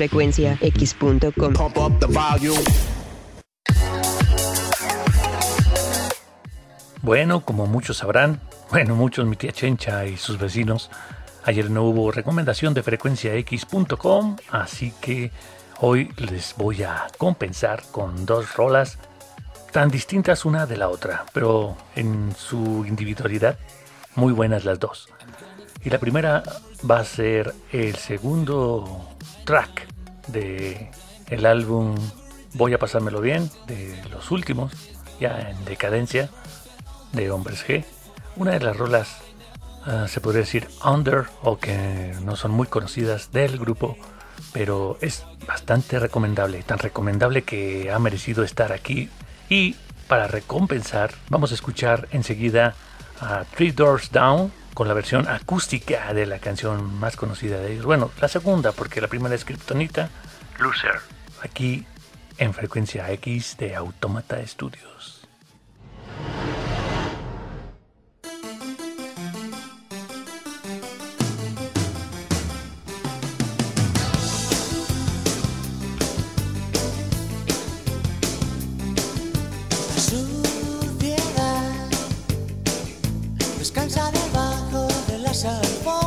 frecuenciax.com. Bueno, como muchos sabrán, bueno, muchos, mi tía Chencha y sus vecinos, ayer no hubo recomendación de frecuenciax.com, así que hoy les voy a compensar con dos rolas tan distintas una de la otra, pero en su individualidad muy buenas las dos. Y la primera va a ser el segundo track de el álbum Voy a pasármelo bien, de los últimos, ya en decadencia, de Hombres G. Una de las rolas, ah, se podría decir under, o que no son muy conocidas del grupo, pero es bastante recomendable, tan recomendable que ha merecido estar aquí. Y para recompensar, vamos a escuchar enseguida a Three Doors Down con la versión acústica de la canción más conocida de ellos. Bueno, la segunda, porque la primera es Kryptonita, Loser, aquí en frecuencia X de Automata Studios. fall.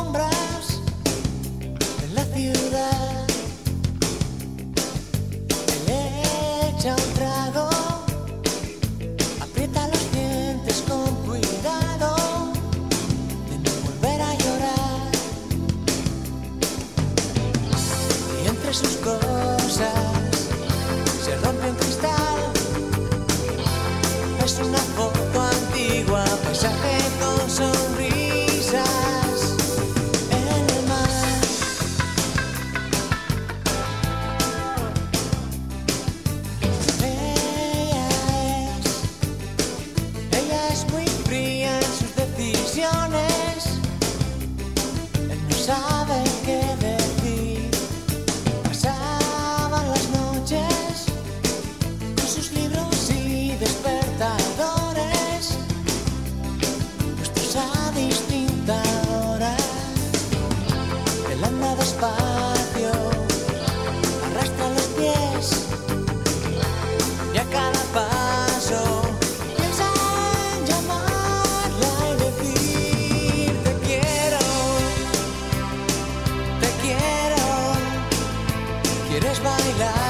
quieres bailar.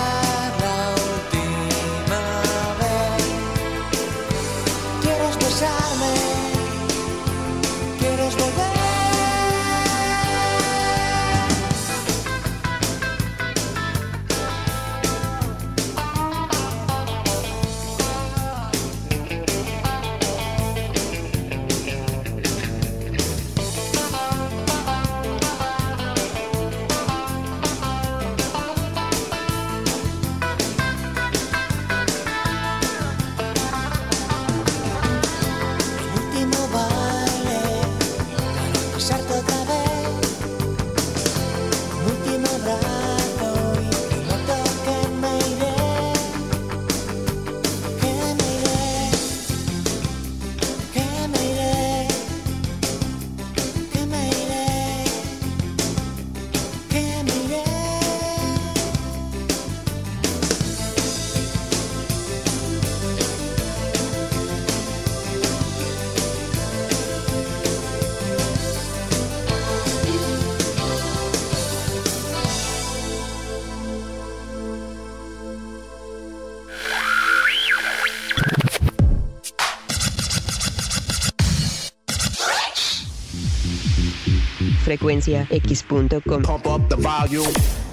frecuenciax.com.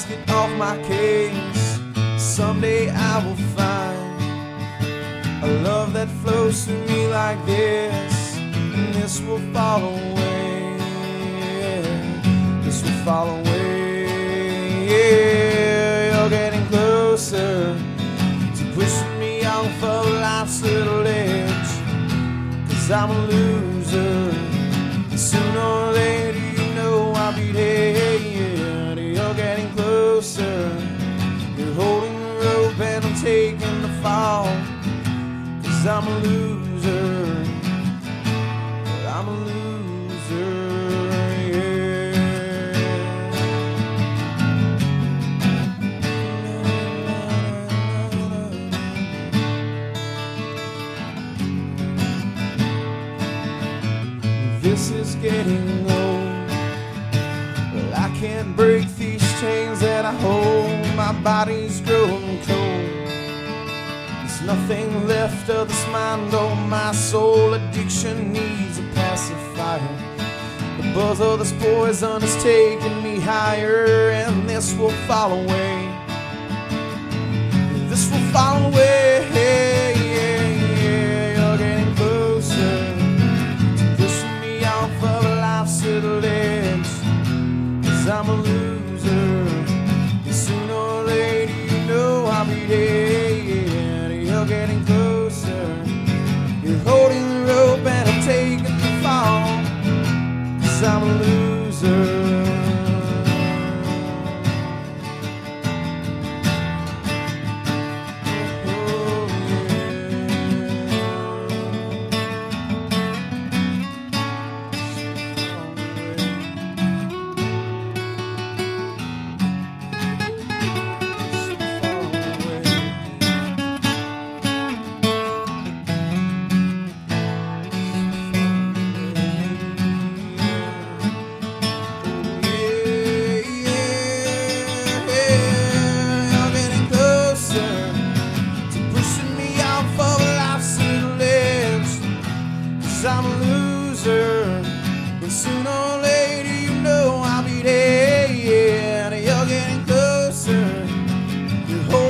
frecuencia off my case. Someday I will find A love that flows through me like this, and this will fall away. This will fall away. You're getting closer to pushing me off of life's little edge. Cause I'm a loser. Sooner or later, you know I'll be dead. You're getting closer. You're holding the rope and I'm taking the fall. Cause I'm a loser. Can't break these chains that I hold. My body's growing cold. There's nothing left of this mind or my soul. Addiction needs a pacifier. The buzz of this poison is taking me higher, and this will fall away. This will fall away. you hold